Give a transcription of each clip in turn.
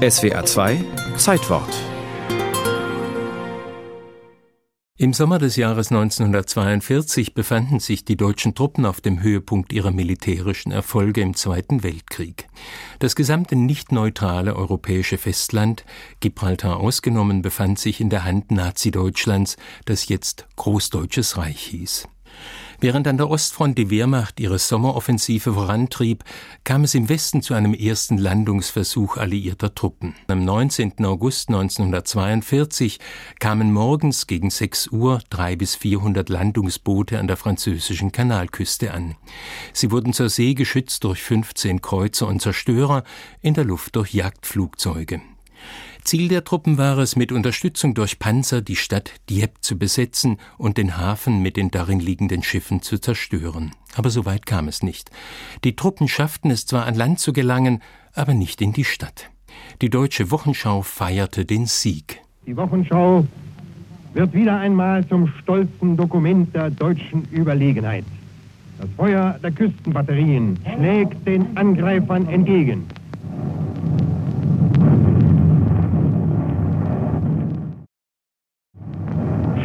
SWA 2 Zeitwort Im Sommer des Jahres 1942 befanden sich die deutschen Truppen auf dem Höhepunkt ihrer militärischen Erfolge im Zweiten Weltkrieg. Das gesamte nicht neutrale europäische Festland, Gibraltar ausgenommen, befand sich in der Hand Nazi-Deutschlands, das jetzt Großdeutsches Reich hieß. Während an der Ostfront die Wehrmacht ihre Sommeroffensive vorantrieb, kam es im Westen zu einem ersten Landungsversuch alliierter Truppen. Am 19. August 1942 kamen morgens gegen 6 Uhr drei bis 400 Landungsboote an der französischen Kanalküste an. Sie wurden zur See geschützt durch 15 Kreuzer und Zerstörer, in der Luft durch Jagdflugzeuge. Ziel der Truppen war es, mit Unterstützung durch Panzer die Stadt Dieppe zu besetzen und den Hafen mit den darin liegenden Schiffen zu zerstören. Aber so weit kam es nicht. Die Truppen schafften es zwar an Land zu gelangen, aber nicht in die Stadt. Die deutsche Wochenschau feierte den Sieg. Die Wochenschau wird wieder einmal zum stolzen Dokument der deutschen Überlegenheit. Das Feuer der Küstenbatterien schlägt den Angreifern entgegen.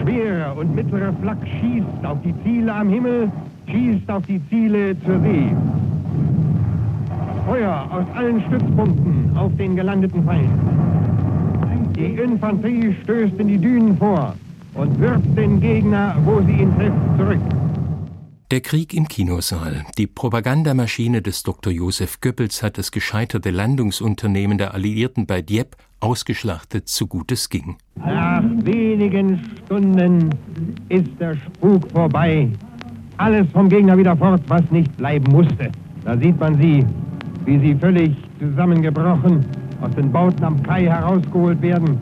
Schwerer und mittlerer Flak schießt auf die Ziele am Himmel, schießt auf die Ziele zur See. Feuer aus allen Stützpunkten auf den gelandeten Feind. Die Infanterie stößt in die Dünen vor und wirft den Gegner, wo sie ihn trifft, zurück. Der Krieg im Kinosaal. Die Propagandamaschine des Dr. Josef Goebbels hat das gescheiterte Landungsunternehmen der Alliierten bei Dieppe ausgeschlachtet, so gut es ging. Nach wenigen Stunden ist der Spuk vorbei. Alles vom Gegner wieder fort, was nicht bleiben musste. Da sieht man sie, wie sie völlig zusammengebrochen aus den Bauten am Kai herausgeholt werden.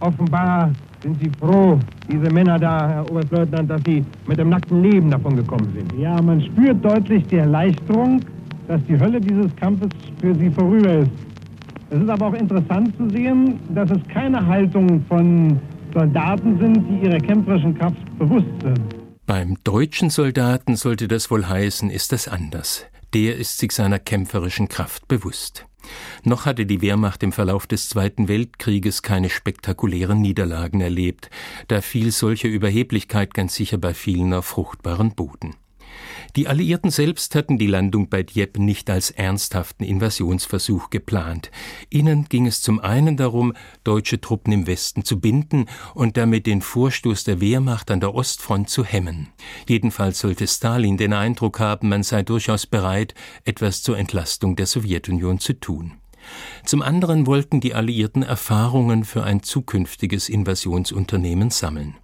Offenbar sind Sie froh, diese Männer da, Herr Oberstleutnant, dass Sie mit dem nackten Leben davon gekommen sind? Ja, man spürt deutlich die Erleichterung, dass die Hölle dieses Kampfes für Sie vorüber ist. Es ist aber auch interessant zu sehen, dass es keine Haltung von Soldaten sind, die ihrer kämpferischen Kraft bewusst sind. Beim deutschen Soldaten sollte das wohl heißen, ist das anders. Der ist sich seiner kämpferischen Kraft bewusst. Noch hatte die Wehrmacht im Verlauf des Zweiten Weltkrieges keine spektakulären Niederlagen erlebt, da fiel solche Überheblichkeit ganz sicher bei vielen auf fruchtbaren Boden. Die Alliierten selbst hatten die Landung bei Dieppe nicht als ernsthaften Invasionsversuch geplant. Ihnen ging es zum einen darum, deutsche Truppen im Westen zu binden und damit den Vorstoß der Wehrmacht an der Ostfront zu hemmen. Jedenfalls sollte Stalin den Eindruck haben, man sei durchaus bereit, etwas zur Entlastung der Sowjetunion zu tun. Zum anderen wollten die Alliierten Erfahrungen für ein zukünftiges Invasionsunternehmen sammeln.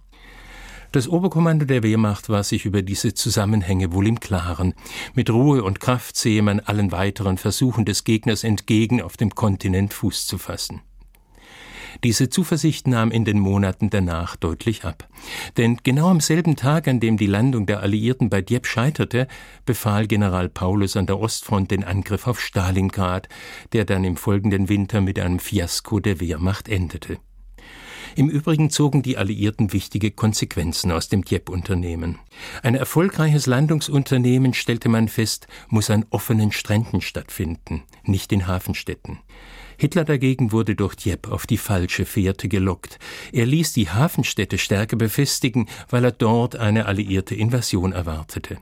Das Oberkommando der Wehrmacht war sich über diese Zusammenhänge wohl im Klaren. Mit Ruhe und Kraft sehe man allen weiteren Versuchen des Gegners entgegen, auf dem Kontinent Fuß zu fassen. Diese Zuversicht nahm in den Monaten danach deutlich ab. Denn genau am selben Tag, an dem die Landung der Alliierten bei Dieppe scheiterte, befahl General Paulus an der Ostfront den Angriff auf Stalingrad, der dann im folgenden Winter mit einem Fiasko der Wehrmacht endete. Im Übrigen zogen die Alliierten wichtige Konsequenzen aus dem Dieppe-Unternehmen. Ein erfolgreiches Landungsunternehmen, stellte man fest, muss an offenen Stränden stattfinden, nicht in Hafenstädten. Hitler dagegen wurde durch Dieppe auf die falsche Fährte gelockt. Er ließ die Hafenstädte stärker befestigen, weil er dort eine alliierte Invasion erwartete.